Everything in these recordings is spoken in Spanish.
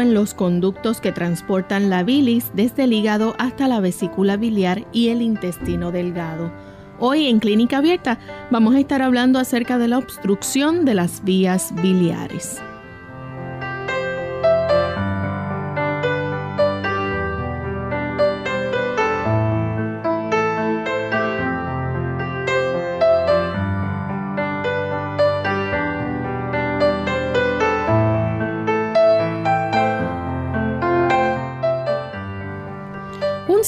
En los conductos que transportan la bilis desde el hígado hasta la vesícula biliar y el intestino delgado. Hoy en Clínica Abierta vamos a estar hablando acerca de la obstrucción de las vías biliares.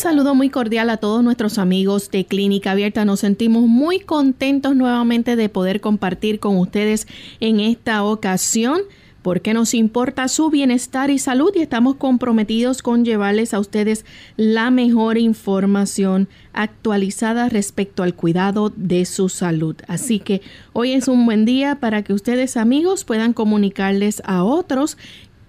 Saludo muy cordial a todos nuestros amigos de Clínica Abierta. Nos sentimos muy contentos nuevamente de poder compartir con ustedes en esta ocasión porque nos importa su bienestar y salud y estamos comprometidos con llevarles a ustedes la mejor información actualizada respecto al cuidado de su salud. Así que hoy es un buen día para que ustedes amigos puedan comunicarles a otros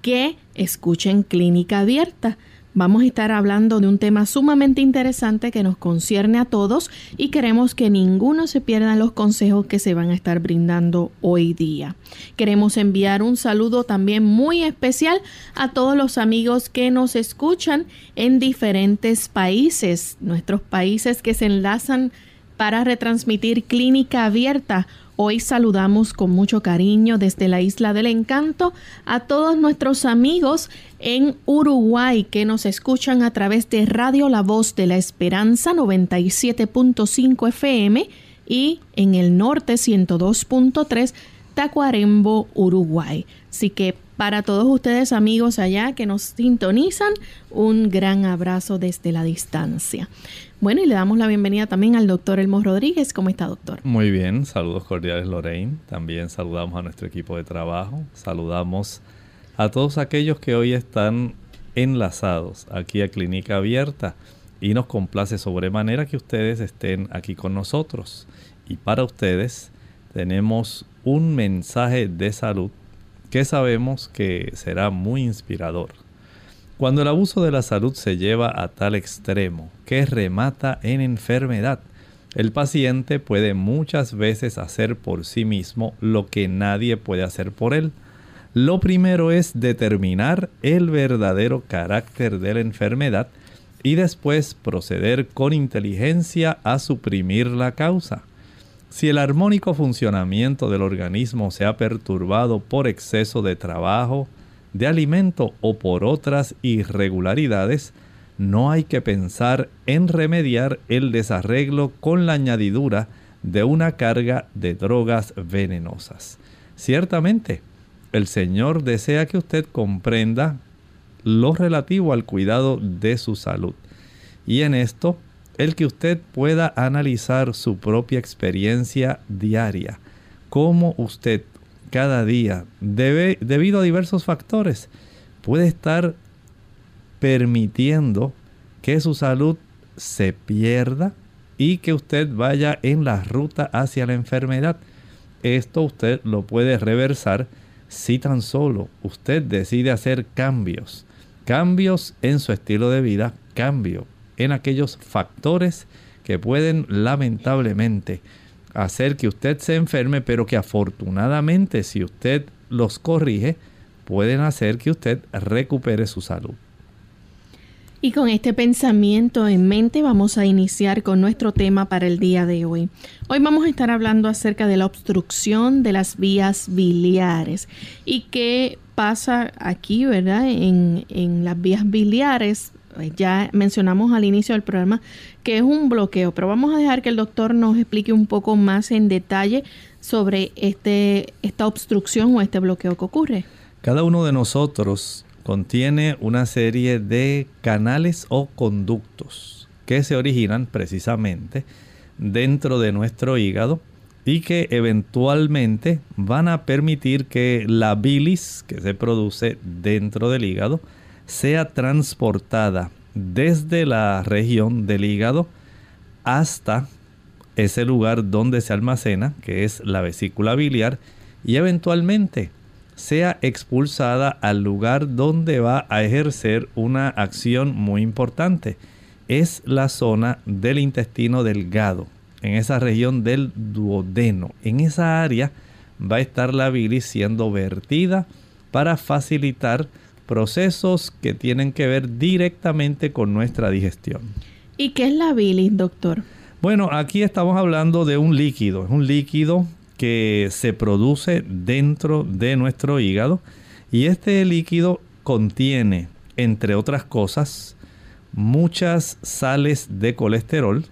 que escuchen Clínica Abierta. Vamos a estar hablando de un tema sumamente interesante que nos concierne a todos y queremos que ninguno se pierda los consejos que se van a estar brindando hoy día. Queremos enviar un saludo también muy especial a todos los amigos que nos escuchan en diferentes países, nuestros países que se enlazan para retransmitir Clínica Abierta Hoy saludamos con mucho cariño desde la Isla del Encanto a todos nuestros amigos en Uruguay que nos escuchan a través de Radio La Voz de la Esperanza 97.5 FM y en el norte 102.3 Tacuarembo, Uruguay. Así que para todos ustedes amigos allá que nos sintonizan, un gran abrazo desde la distancia. Bueno, y le damos la bienvenida también al doctor Elmo Rodríguez. ¿Cómo está, doctor? Muy bien, saludos cordiales, Lorraine. También saludamos a nuestro equipo de trabajo. Saludamos a todos aquellos que hoy están enlazados aquí a Clínica Abierta y nos complace sobremanera que ustedes estén aquí con nosotros. Y para ustedes tenemos un mensaje de salud que sabemos que será muy inspirador. Cuando el abuso de la salud se lleva a tal extremo que remata en enfermedad, el paciente puede muchas veces hacer por sí mismo lo que nadie puede hacer por él. Lo primero es determinar el verdadero carácter de la enfermedad y después proceder con inteligencia a suprimir la causa. Si el armónico funcionamiento del organismo se ha perturbado por exceso de trabajo, de alimento o por otras irregularidades, no hay que pensar en remediar el desarreglo con la añadidura de una carga de drogas venenosas. Ciertamente, el Señor desea que usted comprenda lo relativo al cuidado de su salud. Y en esto, el que usted pueda analizar su propia experiencia diaria, cómo usted cada día, debe, debido a diversos factores, puede estar permitiendo que su salud se pierda y que usted vaya en la ruta hacia la enfermedad. esto usted lo puede reversar si tan solo usted decide hacer cambios. Cambios en su estilo de vida, cambio en aquellos factores que pueden lamentablemente hacer que usted se enferme, pero que afortunadamente si usted los corrige, pueden hacer que usted recupere su salud. Y con este pensamiento en mente vamos a iniciar con nuestro tema para el día de hoy. Hoy vamos a estar hablando acerca de la obstrucción de las vías biliares y qué pasa aquí, ¿verdad? En, en las vías biliares. Pues ya mencionamos al inicio del programa que es un bloqueo, pero vamos a dejar que el doctor nos explique un poco más en detalle sobre este, esta obstrucción o este bloqueo que ocurre. Cada uno de nosotros contiene una serie de canales o conductos que se originan precisamente dentro de nuestro hígado y que eventualmente van a permitir que la bilis que se produce dentro del hígado sea transportada desde la región del hígado hasta ese lugar donde se almacena, que es la vesícula biliar, y eventualmente sea expulsada al lugar donde va a ejercer una acción muy importante. Es la zona del intestino delgado, en esa región del duodeno. En esa área va a estar la bilis siendo vertida para facilitar procesos que tienen que ver directamente con nuestra digestión. ¿Y qué es la bilis, doctor? Bueno, aquí estamos hablando de un líquido, es un líquido que se produce dentro de nuestro hígado y este líquido contiene, entre otras cosas, muchas sales de colesterol,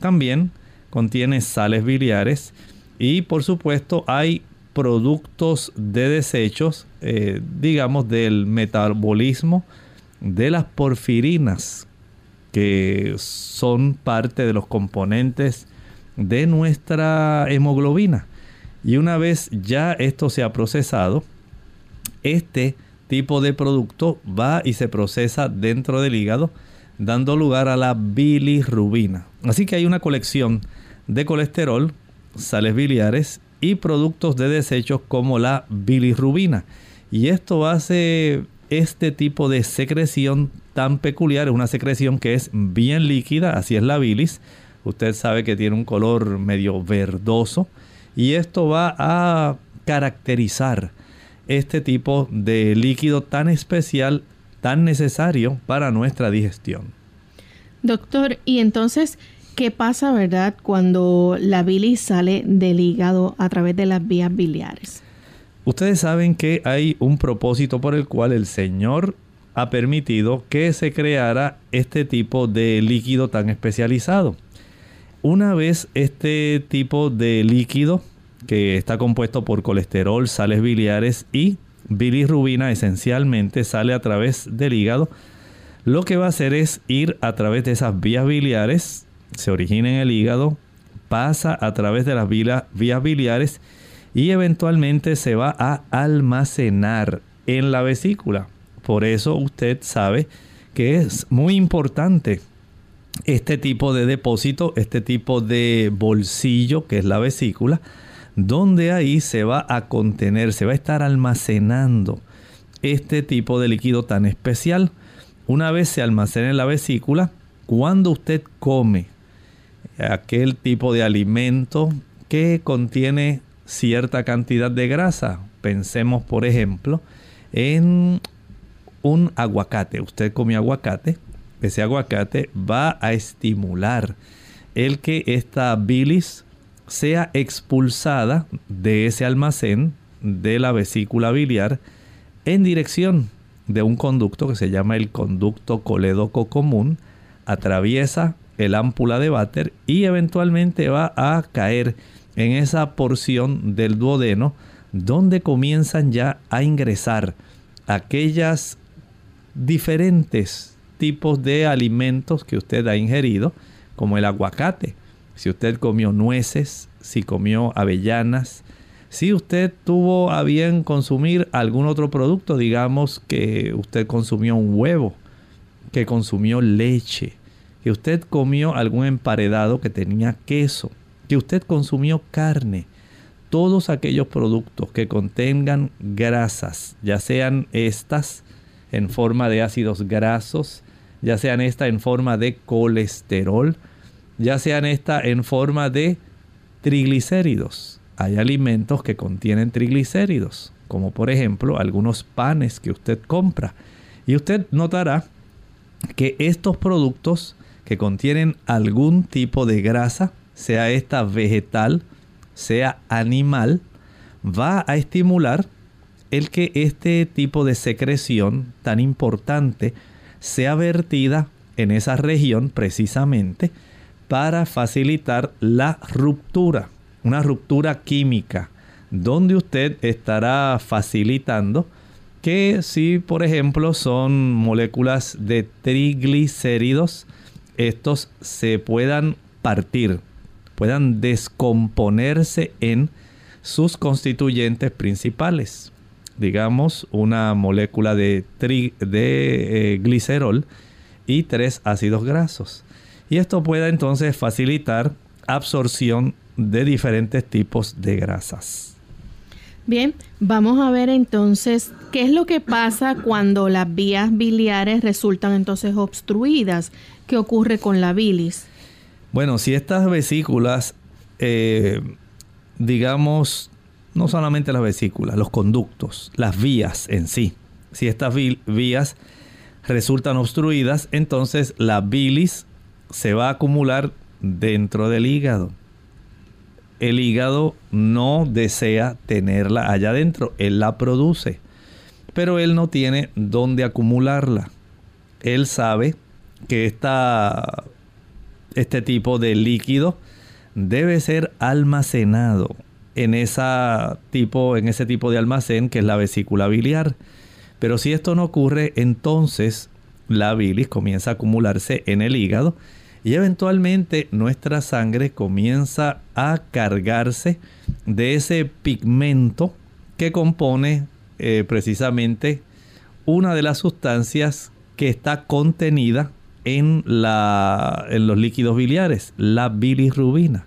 también contiene sales biliares y por supuesto hay productos de desechos, eh, digamos, del metabolismo de las porfirinas, que son parte de los componentes de nuestra hemoglobina. Y una vez ya esto se ha procesado, este tipo de producto va y se procesa dentro del hígado, dando lugar a la bilirrubina. Así que hay una colección de colesterol, sales biliares y productos de desechos como la bilirrubina. Y esto hace este tipo de secreción tan peculiar, es una secreción que es bien líquida, así es la bilis. Usted sabe que tiene un color medio verdoso y esto va a caracterizar este tipo de líquido tan especial, tan necesario para nuestra digestión. Doctor, y entonces, ¿qué pasa, verdad, cuando la bilis sale del hígado a través de las vías biliares? Ustedes saben que hay un propósito por el cual el Señor ha permitido que se creara este tipo de líquido tan especializado. Una vez este tipo de líquido, que está compuesto por colesterol, sales biliares y bilirrubina, esencialmente sale a través del hígado, lo que va a hacer es ir a través de esas vías biliares, se origina en el hígado, pasa a través de las vías biliares y eventualmente se va a almacenar en la vesícula. Por eso usted sabe que es muy importante este tipo de depósito, este tipo de bolsillo que es la vesícula, donde ahí se va a contener, se va a estar almacenando este tipo de líquido tan especial. Una vez se almacena en la vesícula, cuando usted come aquel tipo de alimento que contiene cierta cantidad de grasa, pensemos por ejemplo en un aguacate. Usted come aguacate, ese aguacate va a estimular el que esta bilis sea expulsada de ese almacén de la vesícula biliar en dirección de un conducto que se llama el conducto colédoco común, atraviesa el ámpula de váter y eventualmente va a caer en esa porción del duodeno donde comienzan ya a ingresar aquellas diferentes tipos de alimentos que usted ha ingerido, como el aguacate. Si usted comió nueces, si comió avellanas, si usted tuvo a bien consumir algún otro producto, digamos que usted consumió un huevo, que consumió leche, que usted comió algún emparedado que tenía queso, que usted consumió carne. todos aquellos productos que contengan grasas, ya sean estas en forma de ácidos grasos, ya sean estas en forma de colesterol, ya sean estas en forma de triglicéridos. Hay alimentos que contienen triglicéridos, como por ejemplo algunos panes que usted compra. Y usted notará que estos productos que contienen algún tipo de grasa, sea esta vegetal, sea animal, va a estimular el que este tipo de secreción tan importante sea vertida en esa región precisamente para facilitar la ruptura, una ruptura química, donde usted estará facilitando que si por ejemplo son moléculas de triglicéridos, estos se puedan partir, puedan descomponerse en sus constituyentes principales. Digamos, una molécula de, de eh, glicerol y tres ácidos grasos. Y esto pueda entonces facilitar absorción de diferentes tipos de grasas. Bien, vamos a ver entonces qué es lo que pasa cuando las vías biliares resultan entonces obstruidas. ¿Qué ocurre con la bilis? Bueno, si estas vesículas, eh, digamos, no solamente las vesículas, los conductos, las vías en sí, si estas vías resultan obstruidas, entonces la bilis se va a acumular dentro del hígado el hígado no desea tenerla allá adentro, él la produce, pero él no tiene dónde acumularla. Él sabe que esta, este tipo de líquido debe ser almacenado en, esa tipo, en ese tipo de almacén que es la vesícula biliar. Pero si esto no ocurre, entonces la bilis comienza a acumularse en el hígado y eventualmente nuestra sangre comienza a cargarse de ese pigmento que compone eh, precisamente una de las sustancias que está contenida en, la, en los líquidos biliares, la bilirrubina.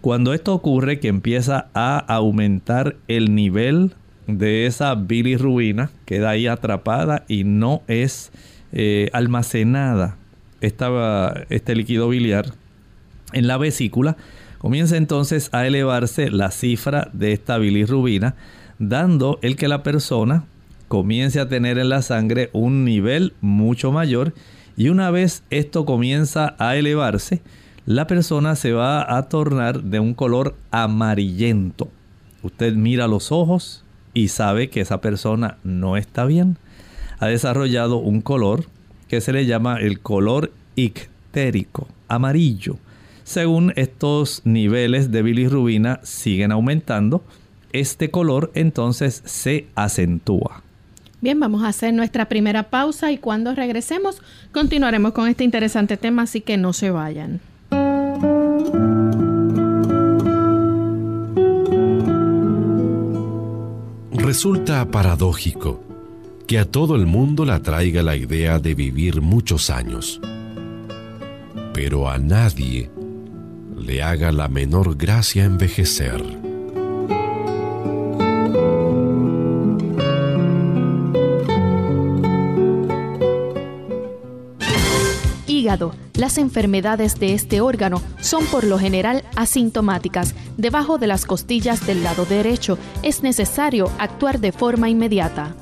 Cuando esto ocurre que empieza a aumentar el nivel de esa bilirrubina, queda ahí atrapada y no es eh, almacenada este líquido biliar en la vesícula, comienza entonces a elevarse la cifra de esta bilirrubina, dando el que la persona comience a tener en la sangre un nivel mucho mayor y una vez esto comienza a elevarse, la persona se va a tornar de un color amarillento. Usted mira los ojos y sabe que esa persona no está bien. Ha desarrollado un color que se le llama el color ictérico, amarillo. Según estos niveles de bilirrubina siguen aumentando, este color entonces se acentúa. Bien, vamos a hacer nuestra primera pausa y cuando regresemos continuaremos con este interesante tema, así que no se vayan. Resulta paradójico que a todo el mundo le atraiga la idea de vivir muchos años, pero a nadie le haga la menor gracia envejecer. Hígado. Las enfermedades de este órgano son por lo general asintomáticas. Debajo de las costillas del lado derecho es necesario actuar de forma inmediata.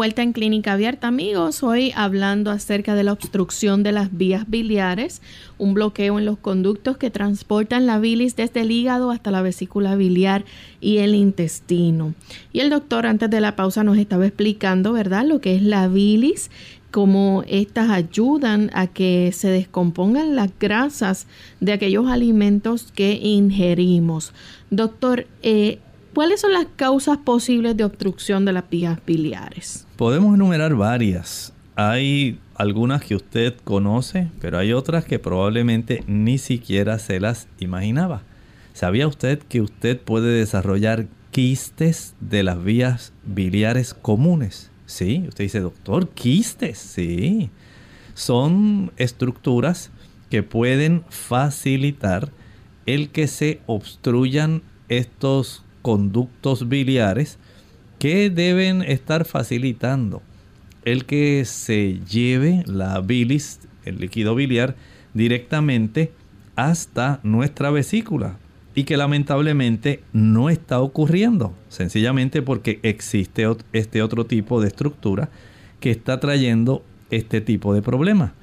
Vuelta en Clínica Abierta, amigos. Hoy hablando acerca de la obstrucción de las vías biliares, un bloqueo en los conductos que transportan la bilis desde el hígado hasta la vesícula biliar y el intestino. Y el doctor antes de la pausa nos estaba explicando, ¿verdad?, lo que es la bilis, cómo estas ayudan a que se descompongan las grasas de aquellos alimentos que ingerimos. Doctor, eh, ¿Cuáles son las causas posibles de obstrucción de las vías biliares? Podemos enumerar varias. Hay algunas que usted conoce, pero hay otras que probablemente ni siquiera se las imaginaba. ¿Sabía usted que usted puede desarrollar quistes de las vías biliares comunes? Sí, usted dice, doctor, quistes, sí. Son estructuras que pueden facilitar el que se obstruyan estos conductos biliares que deben estar facilitando el que se lleve la bilis, el líquido biliar, directamente hasta nuestra vesícula y que lamentablemente no está ocurriendo, sencillamente porque existe este otro tipo de estructura que está trayendo este tipo de problema.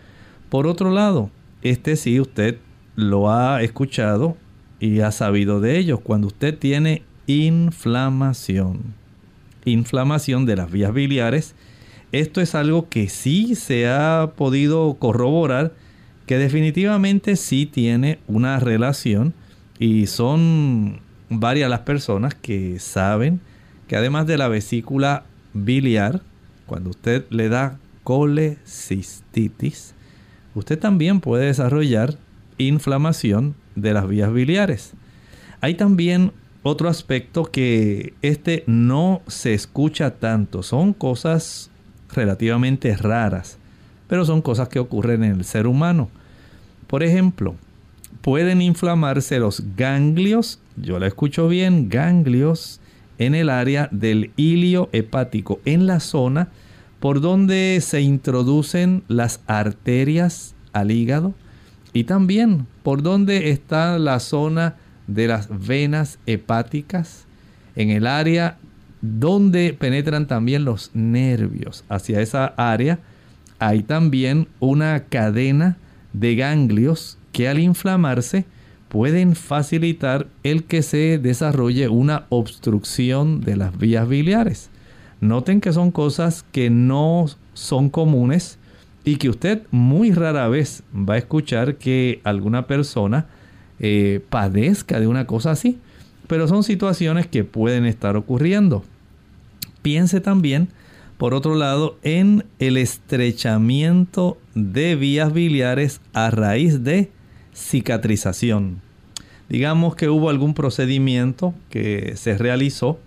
Por otro lado, este sí usted lo ha escuchado y ha sabido de ello. Cuando usted tiene inflamación. Inflamación de las vías biliares. Esto es algo que sí se ha podido corroborar que definitivamente sí tiene una relación y son varias las personas que saben que además de la vesícula biliar, cuando usted le da colecistitis, usted también puede desarrollar inflamación de las vías biliares. Hay también otro aspecto que este no se escucha tanto. Son cosas relativamente raras, pero son cosas que ocurren en el ser humano. Por ejemplo, pueden inflamarse los ganglios, yo la escucho bien, ganglios en el área del hilio hepático, en la zona por donde se introducen las arterias al hígado y también por donde está la zona de las venas hepáticas, en el área donde penetran también los nervios. Hacia esa área hay también una cadena de ganglios que al inflamarse pueden facilitar el que se desarrolle una obstrucción de las vías biliares. Noten que son cosas que no son comunes y que usted muy rara vez va a escuchar que alguna persona eh, padezca de una cosa así. Pero son situaciones que pueden estar ocurriendo. Piense también, por otro lado, en el estrechamiento de vías biliares a raíz de cicatrización. Digamos que hubo algún procedimiento que se realizó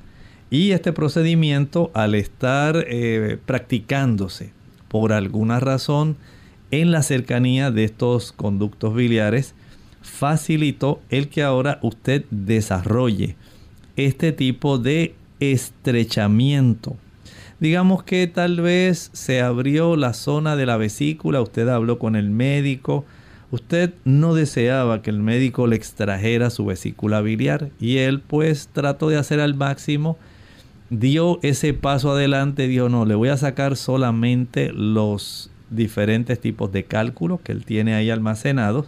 y este procedimiento al estar eh, practicándose por alguna razón en la cercanía de estos conductos biliares facilitó el que ahora usted desarrolle este tipo de estrechamiento. Digamos que tal vez se abrió la zona de la vesícula, usted habló con el médico, usted no deseaba que el médico le extrajera su vesícula biliar y él pues trató de hacer al máximo, dio ese paso adelante, dijo no, le voy a sacar solamente los diferentes tipos de cálculos que él tiene ahí almacenados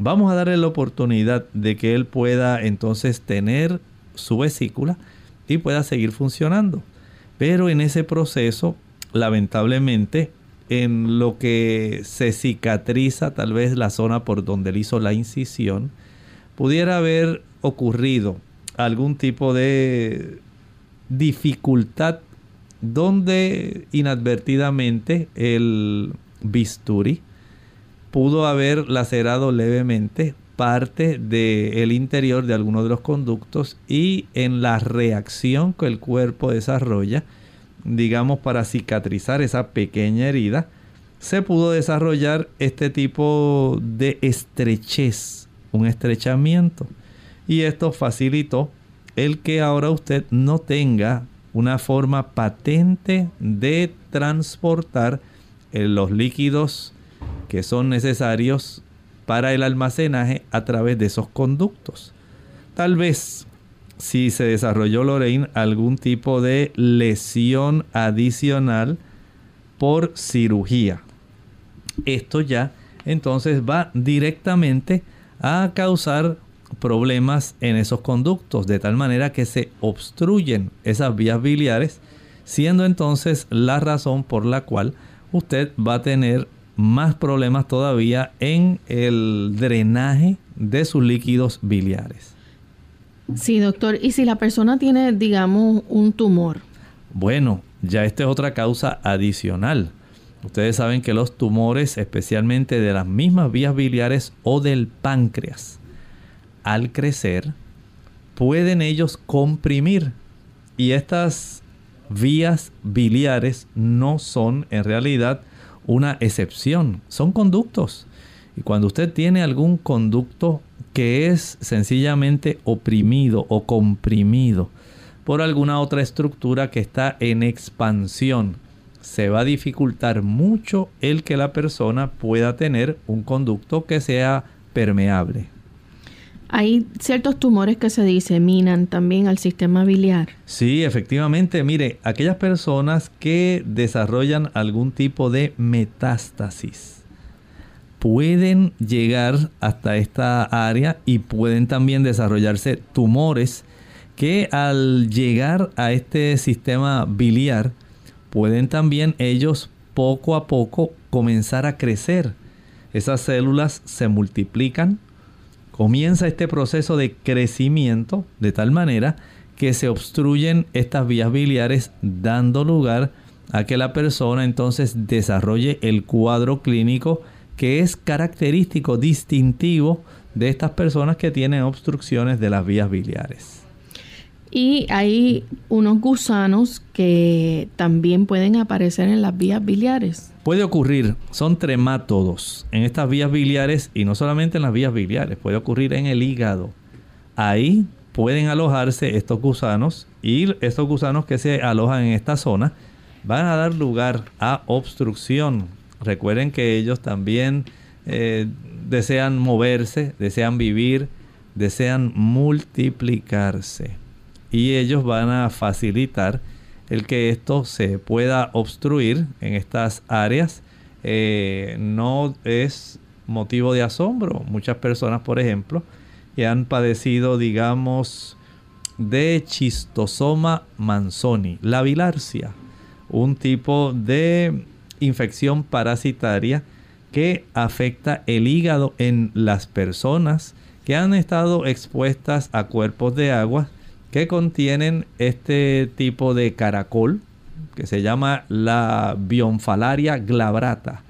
vamos a darle la oportunidad de que él pueda entonces tener su vesícula y pueda seguir funcionando. Pero en ese proceso, lamentablemente, en lo que se cicatriza tal vez la zona por donde él hizo la incisión, pudiera haber ocurrido algún tipo de dificultad donde inadvertidamente el bisturí pudo haber lacerado levemente parte del interior de alguno de los conductos y en la reacción que el cuerpo desarrolla, digamos para cicatrizar esa pequeña herida, se pudo desarrollar este tipo de estrechez, un estrechamiento. Y esto facilitó el que ahora usted no tenga una forma patente de transportar eh, los líquidos que son necesarios para el almacenaje a través de esos conductos. Tal vez si se desarrolló, Lorraine, algún tipo de lesión adicional por cirugía. Esto ya entonces va directamente a causar problemas en esos conductos, de tal manera que se obstruyen esas vías biliares, siendo entonces la razón por la cual usted va a tener más problemas todavía en el drenaje de sus líquidos biliares. Sí, doctor. ¿Y si la persona tiene, digamos, un tumor? Bueno, ya esta es otra causa adicional. Ustedes saben que los tumores, especialmente de las mismas vías biliares o del páncreas, al crecer, pueden ellos comprimir. Y estas vías biliares no son en realidad una excepción, son conductos. Y cuando usted tiene algún conducto que es sencillamente oprimido o comprimido por alguna otra estructura que está en expansión, se va a dificultar mucho el que la persona pueda tener un conducto que sea permeable. Hay ciertos tumores que se diseminan también al sistema biliar. Sí, efectivamente. Mire, aquellas personas que desarrollan algún tipo de metástasis pueden llegar hasta esta área y pueden también desarrollarse tumores que al llegar a este sistema biliar pueden también ellos poco a poco comenzar a crecer. Esas células se multiplican, comienza este proceso de crecimiento de tal manera que se obstruyen estas vías biliares dando lugar a que la persona entonces desarrolle el cuadro clínico que es característico, distintivo de estas personas que tienen obstrucciones de las vías biliares. Y hay unos gusanos que también pueden aparecer en las vías biliares. Puede ocurrir, son tremátodos en estas vías biliares y no solamente en las vías biliares, puede ocurrir en el hígado. Ahí pueden alojarse estos gusanos y estos gusanos que se alojan en esta zona van a dar lugar a obstrucción. Recuerden que ellos también eh, desean moverse, desean vivir, desean multiplicarse y ellos van a facilitar el que esto se pueda obstruir en estas áreas. Eh, no es motivo de asombro. Muchas personas, por ejemplo, que han padecido, digamos, de chistosoma manzoni, la bilarcia, un tipo de infección parasitaria que afecta el hígado en las personas que han estado expuestas a cuerpos de agua que contienen este tipo de caracol que se llama la bionfalaria glabrata.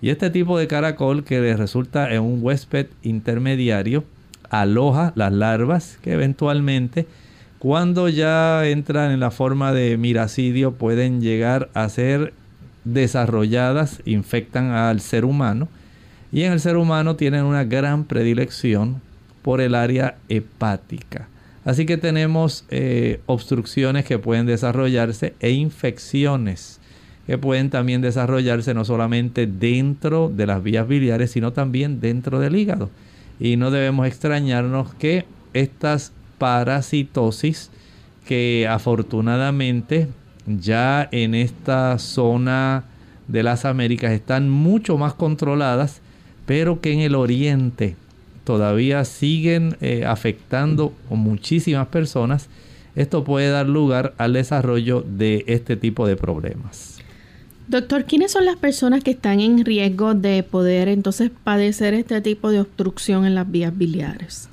Y este tipo de caracol que les resulta en un huésped intermediario aloja las larvas que eventualmente cuando ya entran en la forma de miracidio pueden llegar a ser desarrolladas, infectan al ser humano y en el ser humano tienen una gran predilección por el área hepática. Así que tenemos eh, obstrucciones que pueden desarrollarse e infecciones que pueden también desarrollarse no solamente dentro de las vías biliares, sino también dentro del hígado. Y no debemos extrañarnos que estas parasitosis, que afortunadamente ya en esta zona de las Américas están mucho más controladas, pero que en el oriente todavía siguen eh, afectando a muchísimas personas, esto puede dar lugar al desarrollo de este tipo de problemas. Doctor, ¿quiénes son las personas que están en riesgo de poder entonces padecer este tipo de obstrucción en las vías biliares?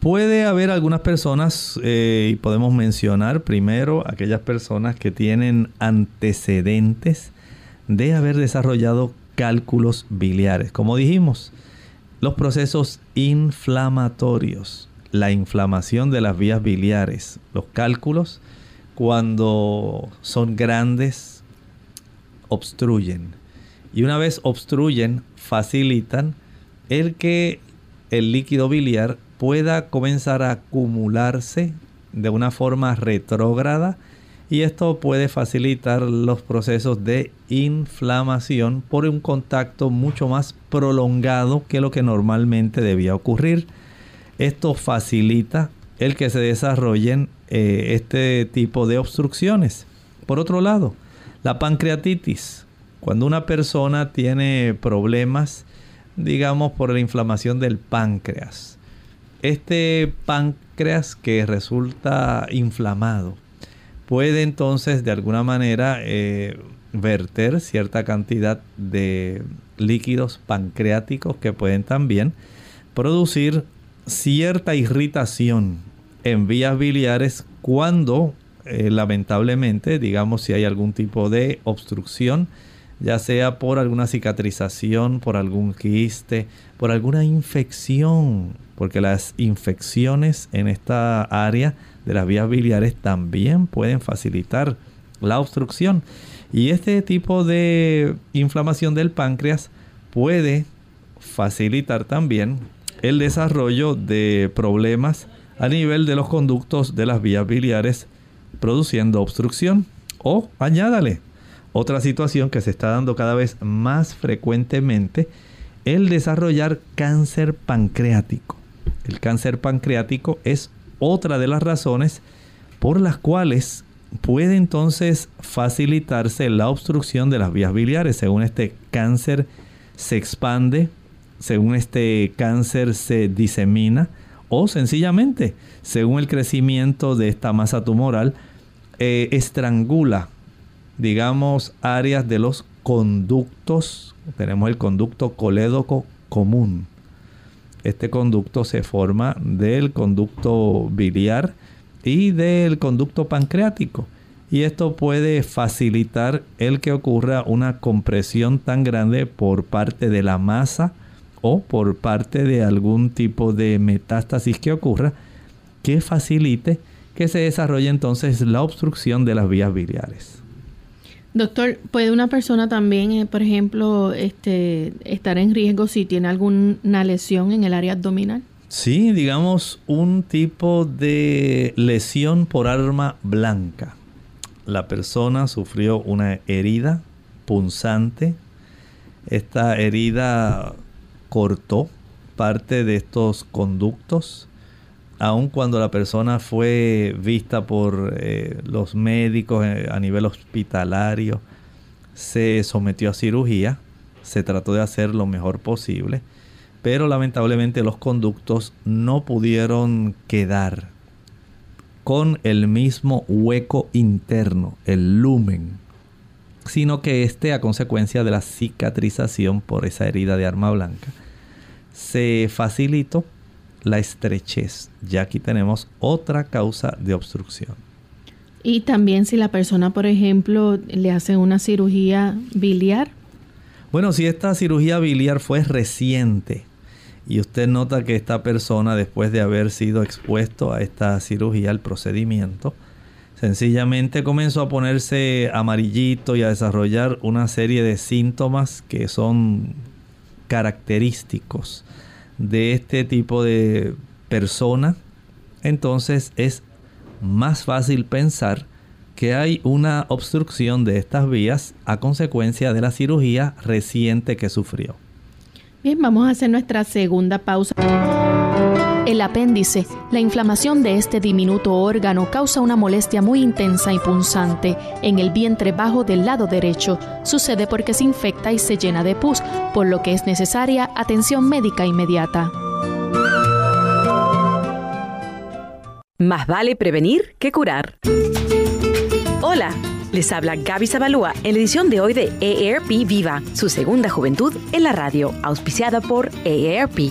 Puede haber algunas personas, eh, y podemos mencionar primero aquellas personas que tienen antecedentes de haber desarrollado cálculos biliares. Como dijimos, los procesos inflamatorios, la inflamación de las vías biliares, los cálculos, cuando son grandes, obstruyen. Y una vez obstruyen, facilitan el que el líquido biliar pueda comenzar a acumularse de una forma retrógrada y esto puede facilitar los procesos de inflamación por un contacto mucho más prolongado que lo que normalmente debía ocurrir. Esto facilita el que se desarrollen eh, este tipo de obstrucciones. Por otro lado, la pancreatitis. Cuando una persona tiene problemas, digamos, por la inflamación del páncreas. Este páncreas que resulta inflamado puede entonces de alguna manera eh, verter cierta cantidad de líquidos pancreáticos que pueden también producir cierta irritación en vías biliares cuando eh, lamentablemente, digamos, si hay algún tipo de obstrucción, ya sea por alguna cicatrización, por algún quiste, por alguna infección, porque las infecciones en esta área de las vías biliares también pueden facilitar la obstrucción. Y este tipo de inflamación del páncreas puede facilitar también el desarrollo de problemas a nivel de los conductos de las vías biliares produciendo obstrucción. O añádale otra situación que se está dando cada vez más frecuentemente, el desarrollar cáncer pancreático. El cáncer pancreático es otra de las razones por las cuales puede entonces facilitarse la obstrucción de las vías biliares. Según este cáncer se expande, según este cáncer se disemina o sencillamente, según el crecimiento de esta masa tumoral, eh, estrangula, digamos, áreas de los conductos. Tenemos el conducto colédoco común. Este conducto se forma del conducto biliar y del conducto pancreático. Y esto puede facilitar el que ocurra una compresión tan grande por parte de la masa o por parte de algún tipo de metástasis que ocurra que facilite que se desarrolle entonces la obstrucción de las vías biliares. Doctor, ¿puede una persona también, eh, por ejemplo, este, estar en riesgo si tiene alguna lesión en el área abdominal? Sí, digamos un tipo de lesión por arma blanca. La persona sufrió una herida punzante. Esta herida cortó parte de estos conductos, aun cuando la persona fue vista por eh, los médicos eh, a nivel hospitalario, se sometió a cirugía, se trató de hacer lo mejor posible, pero lamentablemente los conductos no pudieron quedar con el mismo hueco interno, el lumen, sino que este a consecuencia de la cicatrización por esa herida de arma blanca, se facilitó la estrechez. Ya aquí tenemos otra causa de obstrucción. Y también si la persona, por ejemplo, le hace una cirugía biliar. Bueno, si esta cirugía biliar fue reciente y usted nota que esta persona, después de haber sido expuesto a esta cirugía, al procedimiento, sencillamente comenzó a ponerse amarillito y a desarrollar una serie de síntomas que son característicos de este tipo de persona, entonces es más fácil pensar que hay una obstrucción de estas vías a consecuencia de la cirugía reciente que sufrió. Bien, vamos a hacer nuestra segunda pausa. El apéndice, la inflamación de este diminuto órgano causa una molestia muy intensa y punzante en el vientre bajo del lado derecho. Sucede porque se infecta y se llena de pus, por lo que es necesaria atención médica inmediata. Más vale prevenir que curar. Hola, les habla Gaby Zabalúa en la edición de hoy de EARP Viva, su segunda juventud en la radio, auspiciada por EARP.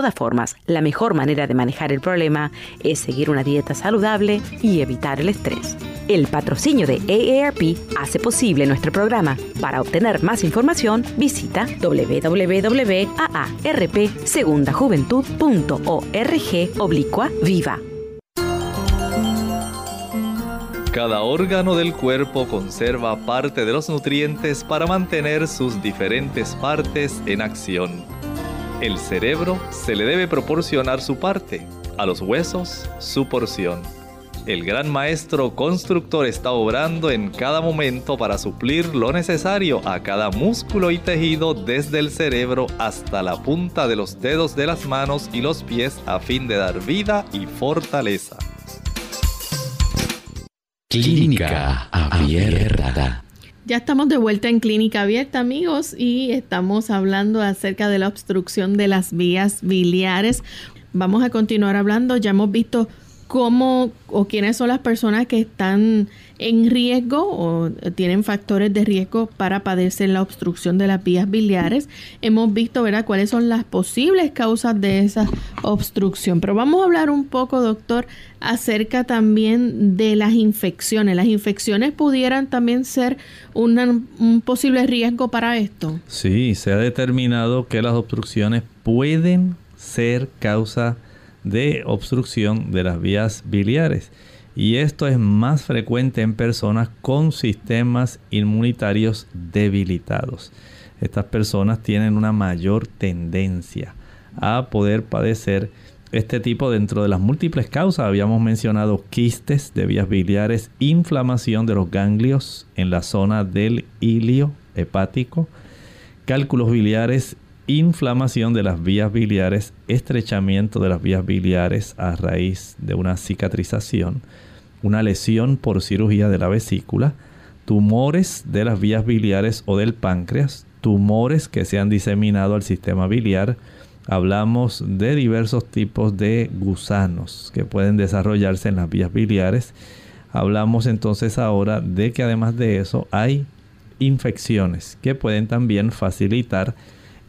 todas formas, la mejor manera de manejar el problema es seguir una dieta saludable y evitar el estrés. El patrocinio de AARP hace posible nuestro programa. Para obtener más información, visita www.aarpsegundajuventud.org oblicua viva. Cada órgano del cuerpo conserva parte de los nutrientes para mantener sus diferentes partes en acción. El cerebro se le debe proporcionar su parte, a los huesos su porción. El gran maestro constructor está obrando en cada momento para suplir lo necesario a cada músculo y tejido desde el cerebro hasta la punta de los dedos de las manos y los pies a fin de dar vida y fortaleza. Clínica Abierta. Ya estamos de vuelta en Clínica Abierta, amigos, y estamos hablando acerca de la obstrucción de las vías biliares. Vamos a continuar hablando. Ya hemos visto cómo o quiénes son las personas que están en riesgo o tienen factores de riesgo para padecer la obstrucción de las vías biliares. Hemos visto, ¿verdad?, cuáles son las posibles causas de esa obstrucción. Pero vamos a hablar un poco, doctor, acerca también de las infecciones. ¿Las infecciones pudieran también ser un posible riesgo para esto? Sí, se ha determinado que las obstrucciones pueden ser causa de obstrucción de las vías biliares. Y esto es más frecuente en personas con sistemas inmunitarios debilitados. Estas personas tienen una mayor tendencia a poder padecer este tipo dentro de las múltiples causas. Habíamos mencionado quistes de vías biliares, inflamación de los ganglios en la zona del hilio hepático, cálculos biliares inflamación de las vías biliares, estrechamiento de las vías biliares a raíz de una cicatrización, una lesión por cirugía de la vesícula, tumores de las vías biliares o del páncreas, tumores que se han diseminado al sistema biliar. Hablamos de diversos tipos de gusanos que pueden desarrollarse en las vías biliares. Hablamos entonces ahora de que además de eso hay infecciones que pueden también facilitar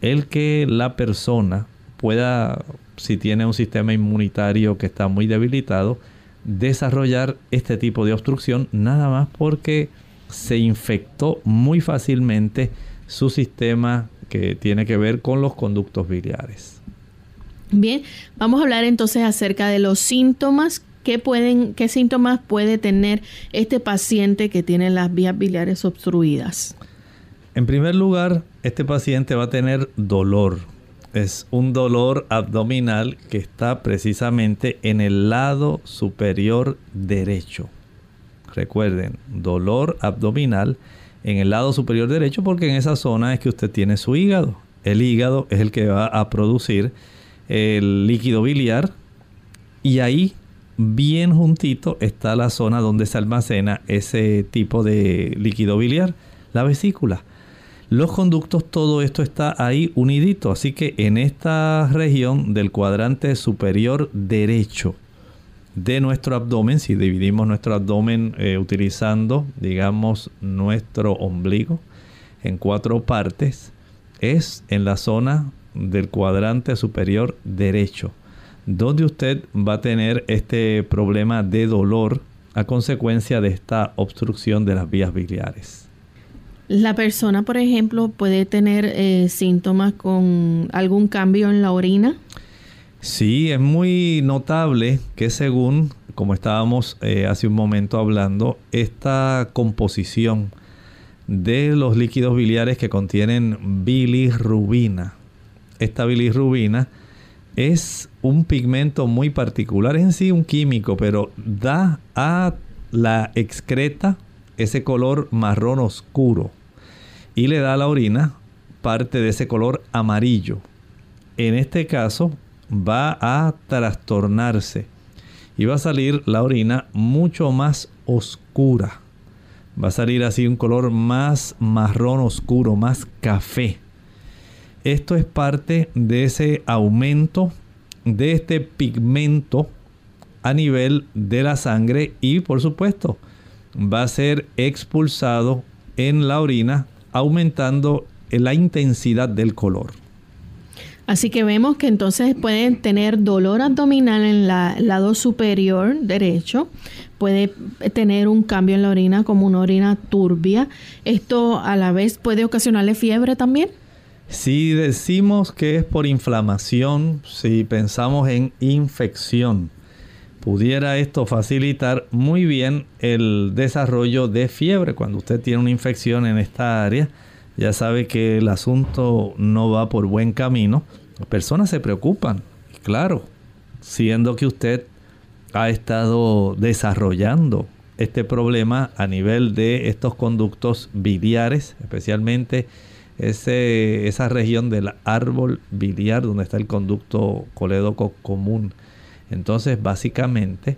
el que la persona pueda, si tiene un sistema inmunitario que está muy debilitado, desarrollar este tipo de obstrucción nada más porque se infectó muy fácilmente su sistema que tiene que ver con los conductos biliares. Bien, vamos a hablar entonces acerca de los síntomas ¿Qué, pueden, ¿Qué síntomas puede tener este paciente que tiene las vías biliares obstruidas? En primer lugar, este paciente va a tener dolor. Es un dolor abdominal que está precisamente en el lado superior derecho. Recuerden, dolor abdominal en el lado superior derecho porque en esa zona es que usted tiene su hígado. El hígado es el que va a producir el líquido biliar y ahí bien juntito está la zona donde se almacena ese tipo de líquido biliar, la vesícula los conductos, todo esto está ahí unidito. Así que en esta región del cuadrante superior derecho de nuestro abdomen, si dividimos nuestro abdomen eh, utilizando, digamos, nuestro ombligo en cuatro partes, es en la zona del cuadrante superior derecho, donde usted va a tener este problema de dolor a consecuencia de esta obstrucción de las vías biliares. La persona, por ejemplo, puede tener eh, síntomas con algún cambio en la orina. Sí, es muy notable que según, como estábamos eh, hace un momento hablando, esta composición de los líquidos biliares que contienen bilirrubina. Esta bilirrubina es un pigmento muy particular, en sí un químico, pero da a la excreta ese color marrón oscuro y le da a la orina parte de ese color amarillo. En este caso, va a trastornarse y va a salir la orina mucho más oscura. Va a salir así un color más marrón oscuro, más café. Esto es parte de ese aumento de este pigmento a nivel de la sangre y por supuesto va a ser expulsado en la orina aumentando la intensidad del color. Así que vemos que entonces pueden tener dolor abdominal en el lado superior derecho, puede tener un cambio en la orina como una orina turbia. ¿Esto a la vez puede ocasionarle fiebre también? Si decimos que es por inflamación, si pensamos en infección, pudiera esto facilitar muy bien el desarrollo de fiebre. Cuando usted tiene una infección en esta área, ya sabe que el asunto no va por buen camino. Las personas se preocupan, claro, siendo que usted ha estado desarrollando este problema a nivel de estos conductos biliares, especialmente ese, esa región del árbol biliar donde está el conducto colédoco común. Entonces, básicamente,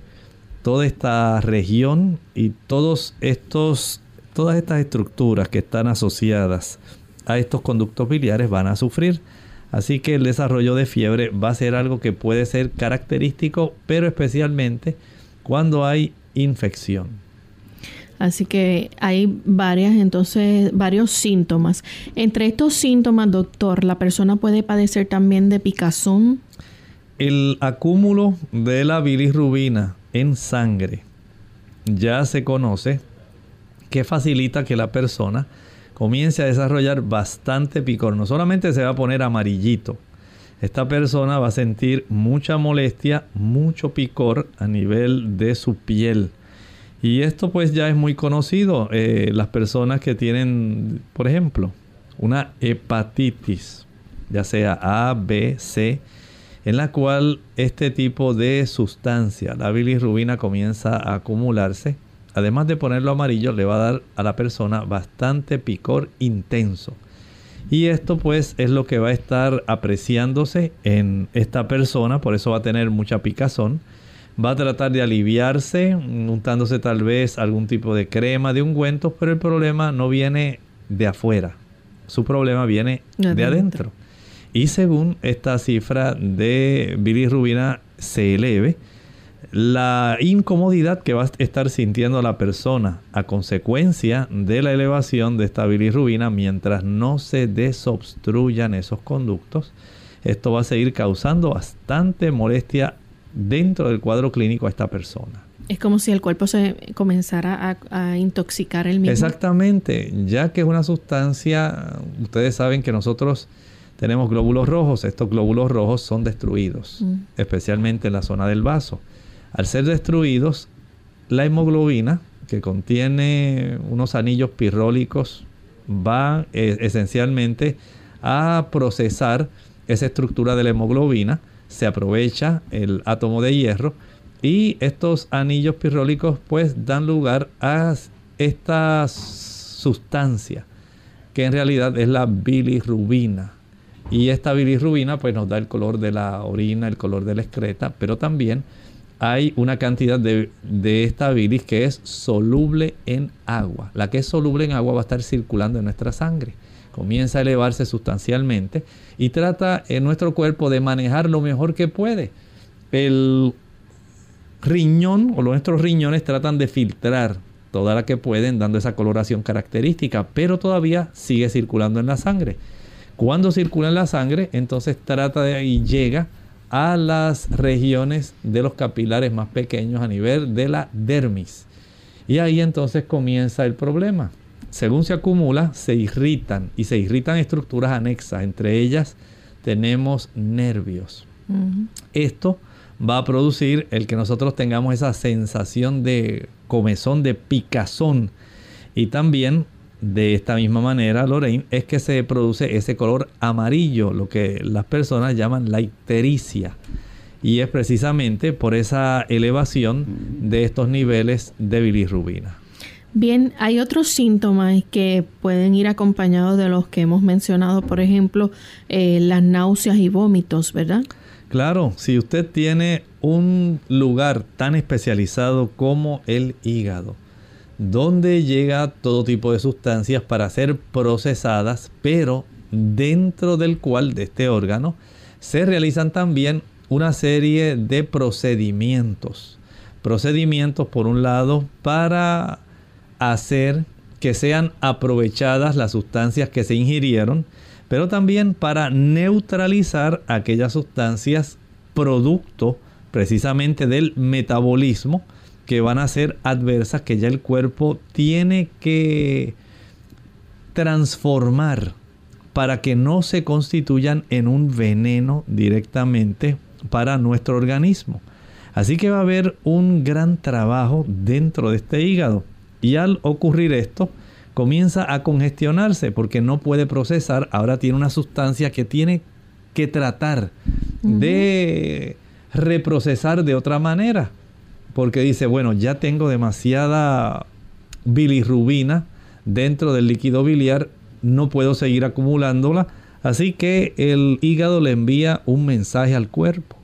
toda esta región y todos estos, todas estas estructuras que están asociadas a estos conductos biliares van a sufrir. Así que el desarrollo de fiebre va a ser algo que puede ser característico, pero especialmente cuando hay infección. Así que hay varias, entonces, varios síntomas. Entre estos síntomas, doctor, la persona puede padecer también de picazón. El acúmulo de la bilirrubina en sangre ya se conoce que facilita que la persona comience a desarrollar bastante picor. No solamente se va a poner amarillito, esta persona va a sentir mucha molestia, mucho picor a nivel de su piel. Y esto pues ya es muy conocido. Eh, las personas que tienen, por ejemplo, una hepatitis, ya sea A, B, C, en la cual este tipo de sustancia, la bilirrubina, comienza a acumularse además de ponerlo amarillo, le va a dar a la persona bastante picor intenso. Y esto pues es lo que va a estar apreciándose en esta persona, por eso va a tener mucha picazón. Va a tratar de aliviarse, untándose tal vez algún tipo de crema, de ungüentos, pero el problema no viene de afuera. Su problema viene de adentro. Y según esta cifra de bilirrubina se eleve, la incomodidad que va a estar sintiendo la persona a consecuencia de la elevación de esta bilirrubina mientras no se desobstruyan esos conductos, esto va a seguir causando bastante molestia dentro del cuadro clínico a esta persona. Es como si el cuerpo se comenzara a, a, intoxicar el mismo. Exactamente, ya que es una sustancia, ustedes saben que nosotros tenemos glóbulos rojos, estos glóbulos rojos son destruidos, mm. especialmente en la zona del vaso. Al ser destruidos, la hemoglobina, que contiene unos anillos pirrólicos, va eh, esencialmente a procesar esa estructura de la hemoglobina, se aprovecha el átomo de hierro y estos anillos pirrólicos pues dan lugar a esta sustancia que en realidad es la bilirrubina. Y esta bilirrubina pues nos da el color de la orina, el color de la excreta, pero también hay una cantidad de, esta bilis que es soluble en agua. La que es soluble en agua va a estar circulando en nuestra sangre. Comienza a elevarse sustancialmente y trata en nuestro cuerpo de manejar lo mejor que puede. El riñón o nuestros riñones tratan de filtrar toda la que pueden dando esa coloración característica, pero todavía sigue circulando en la sangre. Cuando circula en la sangre, entonces trata de y llega a las regiones de los capilares más pequeños a nivel de la dermis. Y ahí entonces comienza el problema. Según se acumula, se irritan y se irritan estructuras anexas. Entre ellas tenemos nervios. Esto va a producir el que nosotros tengamos esa sensación de comezón, de picazón. Y también de esta misma manera, Lorraine, es que se produce ese color amarillo, lo que las personas llaman la ictericia. Y es precisamente por esa elevación de estos niveles de bilirrubina. Bien, hay otros síntomas que pueden ir acompañados de los que hemos mencionado, por ejemplo, eh, las náuseas y vómitos, ¿verdad? Claro, si usted tiene un lugar tan especializado como el hígado, donde llega todo tipo de sustancias para ser procesadas, pero dentro del cual de este órgano se realizan también una serie de procedimientos. Procedimientos, por un lado, para hacer que sean aprovechadas las sustancias que se ingirieron, pero también para neutralizar aquellas sustancias producto precisamente del metabolismo que van a ser adversas que ya el cuerpo tiene que transformar para que no se constituyan en un veneno directamente para nuestro organismo. Así que va a haber un gran trabajo dentro de este hígado. Y al ocurrir esto, comienza a congestionarse porque no puede procesar. Ahora tiene una sustancia que tiene que tratar de reprocesar de otra manera. Porque dice, bueno, ya tengo demasiada bilirrubina dentro del líquido biliar, no puedo seguir acumulándola. Así que el hígado le envía un mensaje al cuerpo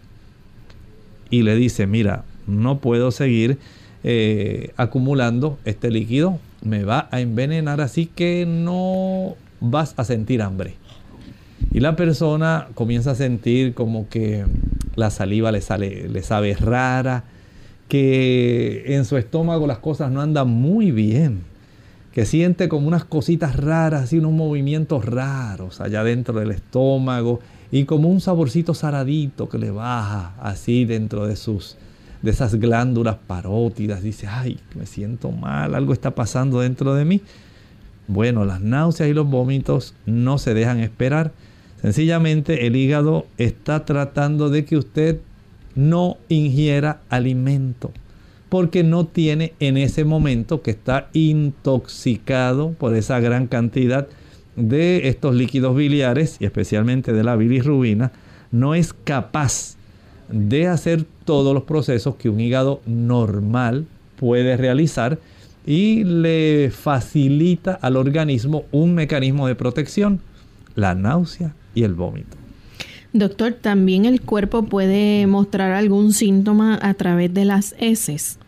y le dice, mira, no puedo seguir eh, acumulando este líquido, me va a envenenar, así que no vas a sentir hambre. Y la persona comienza a sentir como que la saliva le, sale, le sabe rara, que en su estómago las cosas no andan muy bien, que siente como unas cositas raras, y unos movimientos raros allá dentro del estómago y como un saborcito saradito que le baja así dentro de sus de esas glándulas parótidas, dice, ay, me siento mal, algo está pasando dentro de mí. Bueno, las náuseas y los vómitos no se dejan esperar. Sencillamente el hígado está tratando de que usted no ingiera alimento, porque no tiene en ese momento que está intoxicado por esa gran cantidad de estos líquidos biliares y especialmente de la bilirrubina, no es capaz de hacer todos los procesos que un hígado normal puede realizar y le facilita al organismo un mecanismo de protección, la náusea y el vómito. Doctor, ¿también el cuerpo puede mostrar algún síntoma a través de las heces?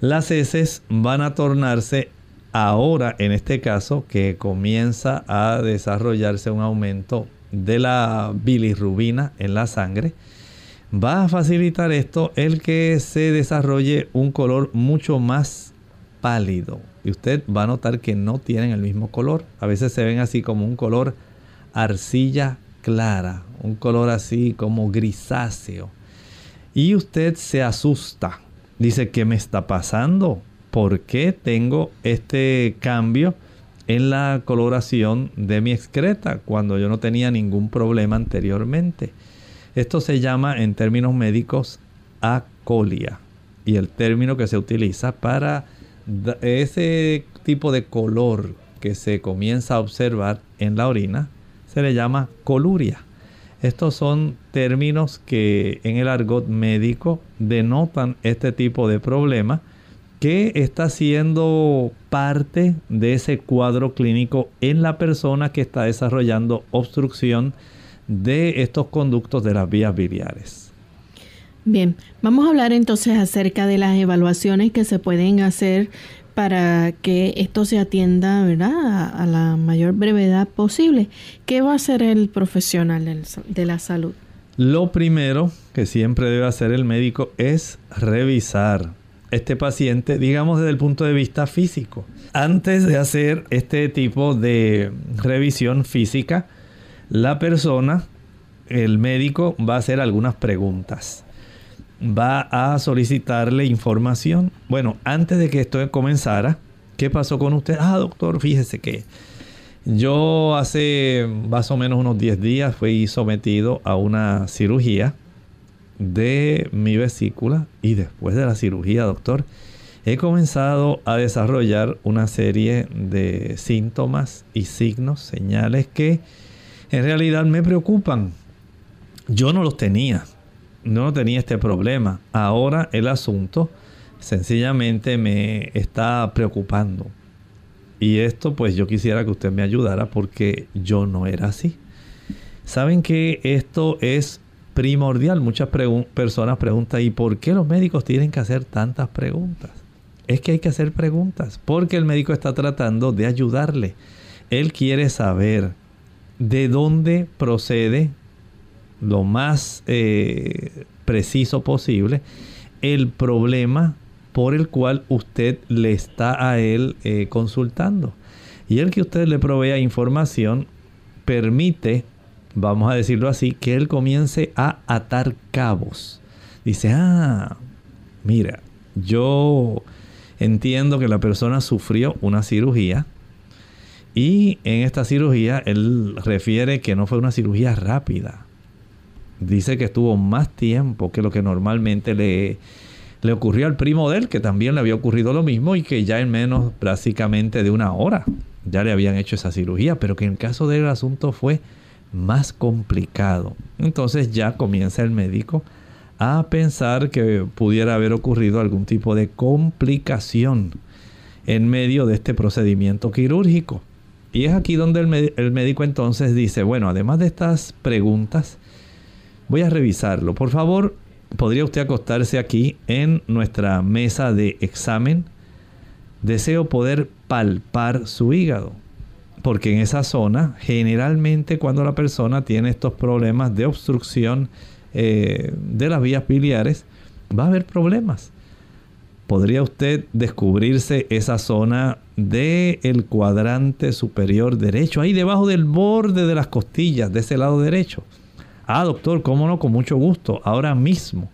Las heces van a tornarse ahora, en este caso, que comienza a desarrollarse un aumento de la bilirrubina en la sangre, va a facilitar esto el que se desarrolle un color mucho más pálido. Y usted va a notar que no tienen el mismo color. A veces se ven así como un color arcilla clara, un color así como grisáceo. Y usted se asusta. Dice, ¿qué me está pasando? ¿Por qué tengo este cambio en la coloración de mi excreta cuando yo no tenía ningún problema anteriormente? Esto se llama en términos médicos acolia y el término que se utiliza para ese tipo de color que se comienza a observar en la orina se le llama coluria. Estos son términos que en el argot médico denotan este tipo de problema que está siendo parte de ese cuadro clínico en la persona que está desarrollando obstrucción de estos conductos de las vías biliares. Bien, vamos a hablar entonces acerca de las evaluaciones que se pueden hacer para que esto se atienda ¿verdad? A, la mayor brevedad posible. ¿Qué va a hacer el profesional de la salud? Lo primero que siempre debe hacer el médico es revisar este paciente, digamos desde el punto de vista físico. Antes de hacer este tipo de revisión física, la persona, el médico, va a hacer algunas preguntas. Va a solicitarle información. Bueno, antes de que esto comenzara, ¿qué pasó con usted? Ah, doctor, fíjese que yo hace más o menos unos 10 días fui sometido a una cirugía de mi vesícula y después de la cirugía, doctor, he comenzado a desarrollar una serie de síntomas y signos, señales que en realidad me preocupan. Yo no los tenía, no tenía este problema. Ahora el asunto sencillamente me está preocupando. Y esto pues yo quisiera que usted me ayudara porque yo no era así. Saben que esto es primordial. Muchas personas preguntan, ¿y por qué los médicos tienen que hacer tantas preguntas? Es que hay que hacer preguntas, porque el médico está tratando de ayudarle. Él quiere saber de dónde procede lo más eh, preciso posible el problema por el cual usted le está a él eh, consultando. Y el que usted le provea información permite, vamos a decirlo así, que él comience a atar cabos. Dice, ah, mira, yo entiendo que la persona sufrió una cirugía y en esta cirugía él refiere que no fue una cirugía rápida. Dice que estuvo más tiempo que lo que normalmente le le ocurrió al primo de él, que también le había ocurrido lo mismo y que ya en menos prácticamente de una hora ya le habían hecho esa cirugía, pero que en el caso del asunto fue más complicado. Entonces ya comienza el médico a pensar que pudiera haber ocurrido algún tipo de complicación en medio de este procedimiento quirúrgico. Y es aquí donde el, el médico entonces dice, bueno, además de estas preguntas, voy a revisarlo. Por favor, podría usted acostarse aquí en nuestra mesa de examen. Deseo poder palpar su hígado. Porque en esa zona, generalmente cuando la persona tiene estos problemas de obstrucción eh, de las vías biliares, va a haber problemas. Podría usted descubrirse esa zona del el cuadrante superior derecho, ahí debajo del borde de las costillas, de ese lado derecho. Ah, doctor, cómo no, con mucho gusto, ahora mismo.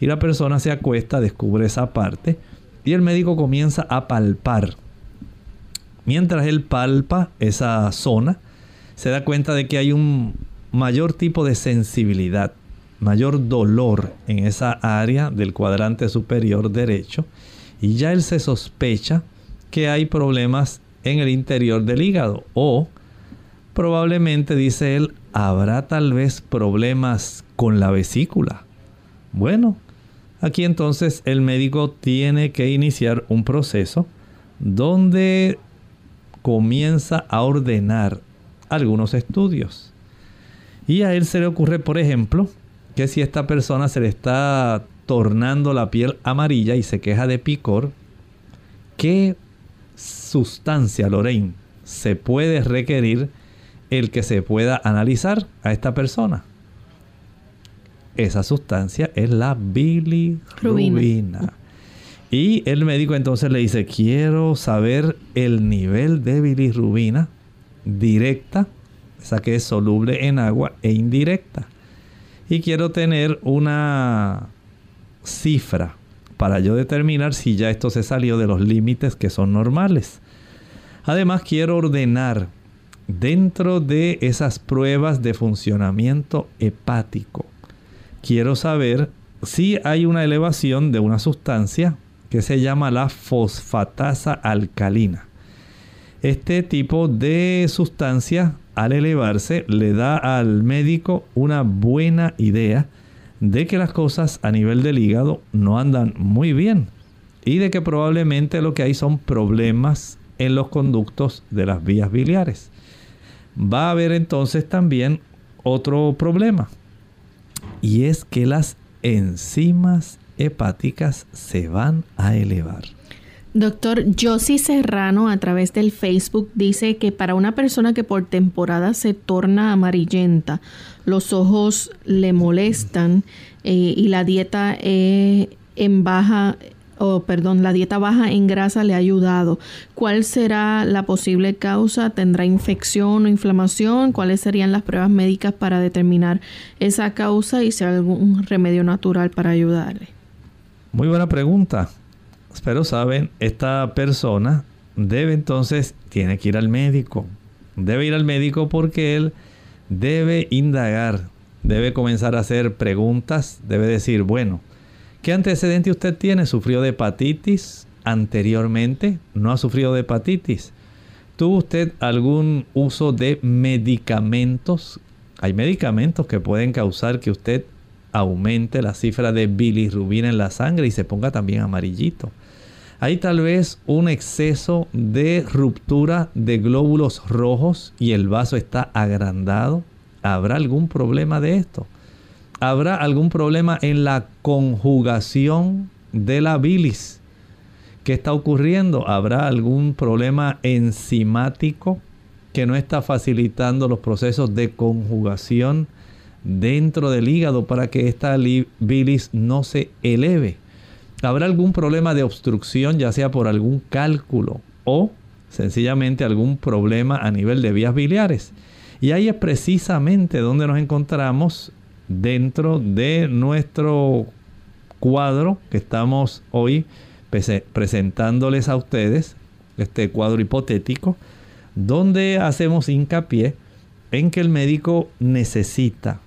Y la persona se acuesta, descubre esa parte y el médico comienza a palpar. Mientras él palpa esa zona, se da cuenta de que hay un mayor tipo de sensibilidad, mayor dolor en esa área del cuadrante superior derecho y ya él se sospecha que hay problemas en el interior del hígado o probablemente, dice él, ¿Habrá tal vez problemas con la vesícula? Bueno, aquí entonces el médico tiene que iniciar un proceso donde comienza a ordenar algunos estudios. Y a él se le ocurre, por ejemplo, que si esta persona se le está tornando la piel amarilla y se queja de picor, ¿qué sustancia, Lorraine, se puede requerir el que se pueda analizar a esta persona. Esa sustancia es la bilirrubina. Y el médico entonces le dice, quiero saber el nivel de bilirrubina directa, esa que es soluble en agua, e indirecta. Y quiero tener una cifra para yo determinar si ya esto se salió de los límites que son normales. Además quiero ordenar dentro de esas pruebas de funcionamiento hepático, quiero saber si hay una elevación de una sustancia que se llama la fosfatasa alcalina. Este tipo de sustancia, al elevarse, le da al médico una buena idea de que las cosas a nivel del hígado no andan muy bien y de que probablemente lo que hay son problemas en los conductos de las vías biliares va a haber entonces también otro problema. Y es que las enzimas hepáticas se van a elevar. Doctor Josie Serrano a través del Facebook dice que para una persona que por temporada se torna amarillenta, los ojos le molestan eh, y la dieta eh, en baja o perdón, la dieta baja en grasa le ha ayudado. ¿Cuál será la posible causa? ¿Tendrá infección o inflamación? ¿Cuáles serían las pruebas médicas para determinar esa causa y si hay algún remedio natural para ayudarle? Muy buena pregunta. Pero saben, esta persona debe entonces, tiene que ir al médico. Debe ir al médico porque él debe indagar, debe comenzar a hacer preguntas, debe decir, bueno, ¿Qué antecedente usted tiene? ¿Sufrió de hepatitis anteriormente? ¿No ha sufrido de hepatitis? ¿Tuvo usted algún uso de medicamentos? Hay medicamentos que pueden causar que usted aumente la cifra de bilirrubina en la sangre y se ponga también amarillito. Hay tal vez un exceso de ruptura de glóbulos rojos y el vaso está agrandado. ¿Habrá algún problema de esto? ¿Habrá algún problema en la conjugación de la bilis? ¿Qué está ocurriendo? ¿Habrá algún problema enzimático que no está facilitando los procesos de conjugación dentro del hígado para que esta bilis no se eleve? ¿Habrá algún problema de obstrucción, ya sea por algún cálculo o sencillamente algún problema a nivel de vías biliares? Y ahí es precisamente donde nos encontramos dentro de nuestro cuadro que estamos hoy presentándoles a ustedes, este cuadro hipotético, donde hacemos hincapié en que el médico necesita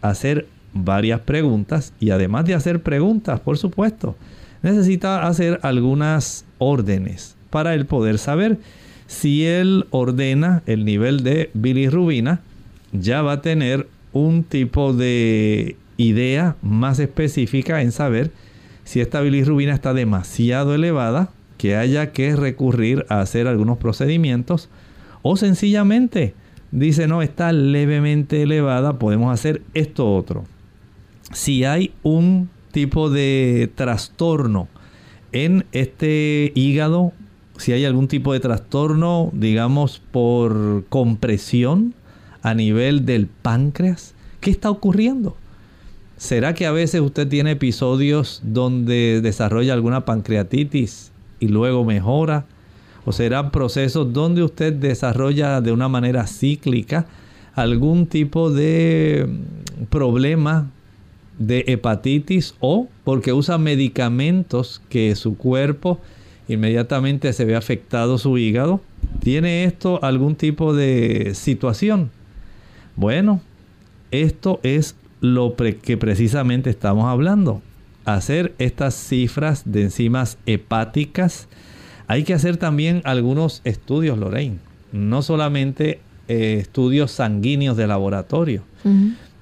hacer varias preguntas y además de hacer preguntas, por supuesto, necesita hacer algunas órdenes para él poder saber si él ordena el nivel de bilirrubina, ya va a tener un tipo de idea más específica en saber si esta bilirrubina está demasiado elevada, que haya que recurrir a hacer algunos procedimientos, o sencillamente dice, no, está levemente elevada, podemos hacer esto otro. Si hay un tipo de trastorno en este hígado, si hay algún tipo de trastorno, digamos, por compresión, a nivel del páncreas? ¿Qué está ocurriendo? ¿Será que a veces usted tiene episodios donde desarrolla alguna pancreatitis y luego mejora? ¿O serán procesos donde usted desarrolla de una manera cíclica algún tipo de mm, problema de hepatitis o porque usa medicamentos que su cuerpo inmediatamente se ve afectado su hígado? ¿Tiene esto algún tipo de situación? Bueno, esto es lo que precisamente estamos hablando. Hacer estas cifras de enzimas hepáticas. Hay que hacer también algunos estudios, Lorraine. No solamente eh, estudios sanguíneos de laboratorio.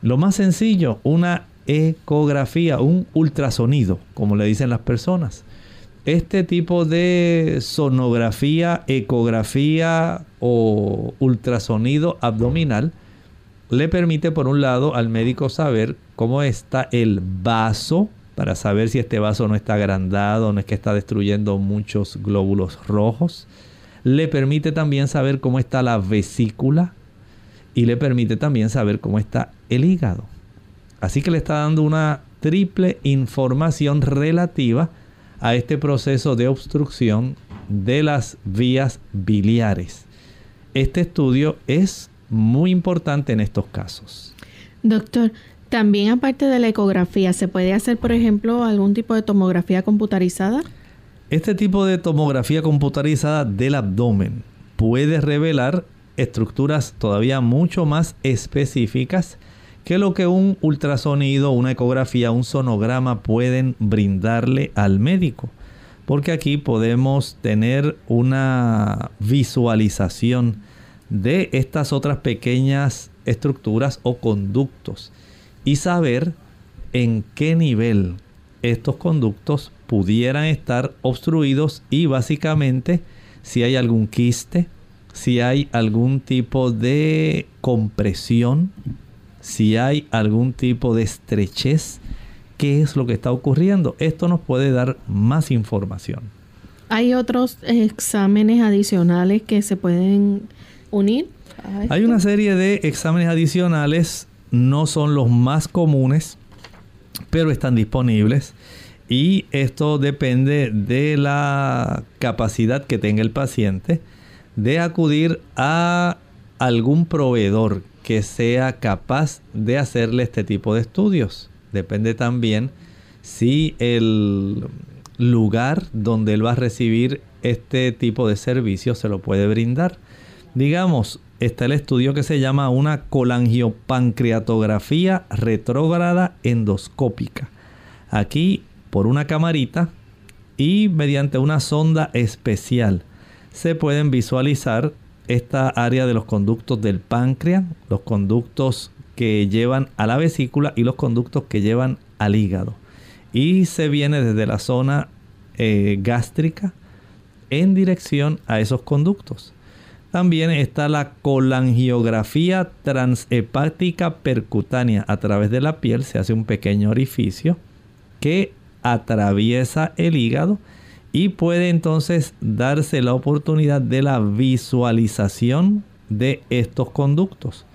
Lo más sencillo, una ecografía, un ultrasonido, como le dicen las personas. Este tipo de sonografía, ecografía o ultrasonido abdominal le permite por un lado al médico saber cómo está el vaso para saber si este vaso no está agrandado, no es que está destruyendo muchos glóbulos rojos. Le permite también saber cómo está la vesícula y le permite también saber cómo está el hígado. Así que le está dando una triple información relativa a este proceso de obstrucción de las vías biliares. Este estudio es muy importante en estos casos. Doctor, también aparte de la ecografía, ¿se puede hacer, por ejemplo, algún tipo de tomografía computarizada? Este tipo de tomografía computarizada del abdomen puede revelar estructuras todavía mucho más específicas que lo que un ultrasonido, una ecografía, un sonograma pueden brindarle al médico. Porque aquí podemos tener una visualización de estas otras pequeñas estructuras o conductos y saber en qué nivel estos conductos pudieran estar obstruidos y básicamente si hay algún quiste, si hay algún tipo de compresión, si hay algún tipo de estrechez, qué es lo que está ocurriendo. Esto nos puede dar más información. ¿Hay otros exámenes adicionales que se pueden unir? Hay una serie de exámenes adicionales, no son los más comunes, pero están disponibles. Y esto depende de la capacidad que tenga el paciente de acudir a algún proveedor que sea capaz de hacerle este tipo de estudios. Depende también si el lugar donde él va a recibir este tipo de servicio se lo puede brindar. Digamos, está el estudio que se llama una colangiopancreatografía retrógrada endoscópica. Aquí, por una camarita y mediante una sonda especial, se pueden visualizar esta área de los conductos del páncreas, los conductos que llevan a la vesícula y los conductos que llevan al hígado. Y se viene desde la zona eh, gástrica en dirección a esos conductos. También está la colangiografía transhepática percutánea. A través de la piel se hace un pequeño orificio que atraviesa el hígado y puede entonces darse la oportunidad de la visualización de estos conductos.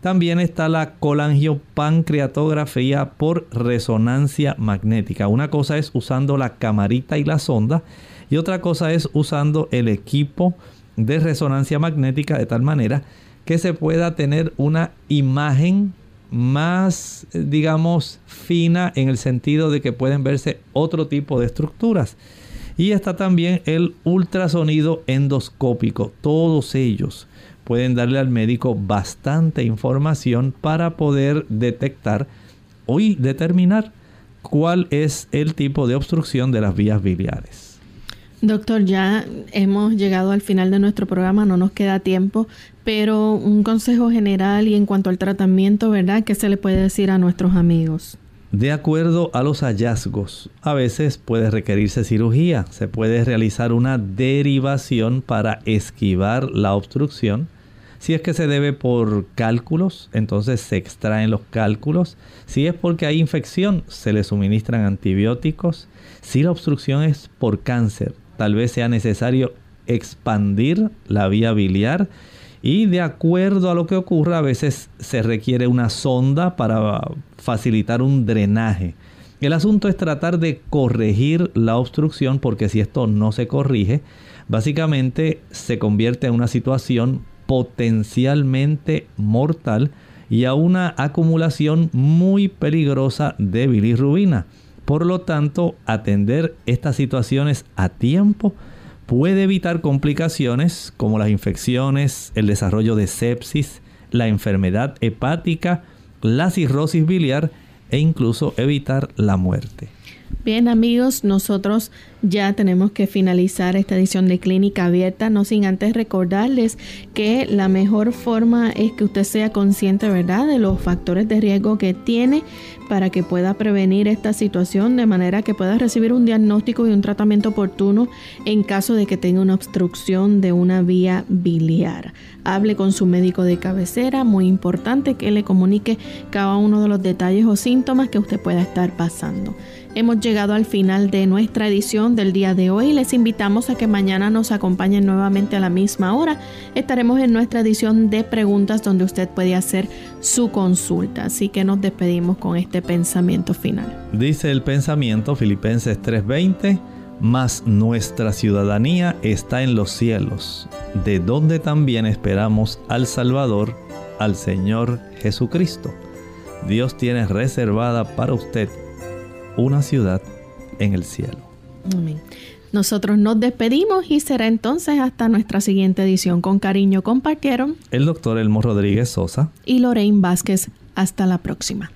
También está la colangiopancreatografía por resonancia magnética. Una cosa es usando la camarita y la sonda y otra cosa es usando el equipo de resonancia magnética de tal manera que se pueda tener una imagen más, digamos, fina en el sentido de que pueden verse otro tipo de estructuras. Y está también el ultrasonido endoscópico. Todos ellos pueden darle al médico bastante información para poder detectar y determinar cuál es el tipo de obstrucción de las vías biliares. Doctor, ya hemos llegado al final de nuestro programa, no nos queda tiempo, pero un consejo general y en cuanto al tratamiento, ¿verdad? ¿Qué se le puede decir a nuestros amigos? De acuerdo a los hallazgos, a veces puede requerirse cirugía, se puede realizar una derivación para esquivar la obstrucción. Si es que se debe por cálculos, entonces se extraen los cálculos. Si es porque hay infección, se le suministran antibióticos. Si la obstrucción es por cáncer, tal vez sea necesario expandir la vía biliar y de acuerdo a lo que ocurra a veces se requiere una sonda para facilitar un drenaje. El asunto es tratar de corregir la obstrucción porque si esto no se corrige, básicamente se convierte en una situación potencialmente mortal y a una acumulación muy peligrosa de bilirrubina. Por lo tanto, atender estas situaciones a tiempo puede evitar complicaciones como las infecciones, el desarrollo de sepsis, la enfermedad hepática, la cirrosis biliar e incluso evitar la muerte. Bien amigos, nosotros ya tenemos que finalizar esta edición de Clínica Abierta, no sin antes recordarles que la mejor forma es que usted sea consciente, ¿verdad?, de los factores de riesgo que tiene para que pueda prevenir esta situación de manera que pueda recibir un diagnóstico y un tratamiento oportuno en caso de que tenga una obstrucción de una vía biliar. Hable con su médico de cabecera, muy importante que le comunique cada uno de los detalles o síntomas que usted pueda estar pasando. Hemos llegado al final de nuestra edición del día de hoy. Les invitamos a que mañana nos acompañen nuevamente a la misma hora. Estaremos en nuestra edición de preguntas donde usted puede hacer su consulta. Así que nos despedimos con este pensamiento final. Dice el pensamiento Filipenses 3:20, mas nuestra ciudadanía está en los cielos, de donde también esperamos al Salvador, al Señor Jesucristo. Dios tiene reservada para usted una ciudad en el cielo. Amén. Nosotros nos despedimos y será entonces hasta nuestra siguiente edición. Con cariño compartieron el doctor Elmo Rodríguez Sosa y Lorraine Vázquez. Hasta la próxima.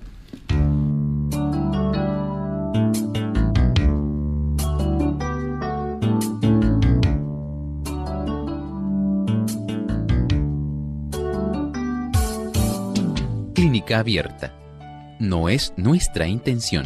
Clínica abierta. No es nuestra intención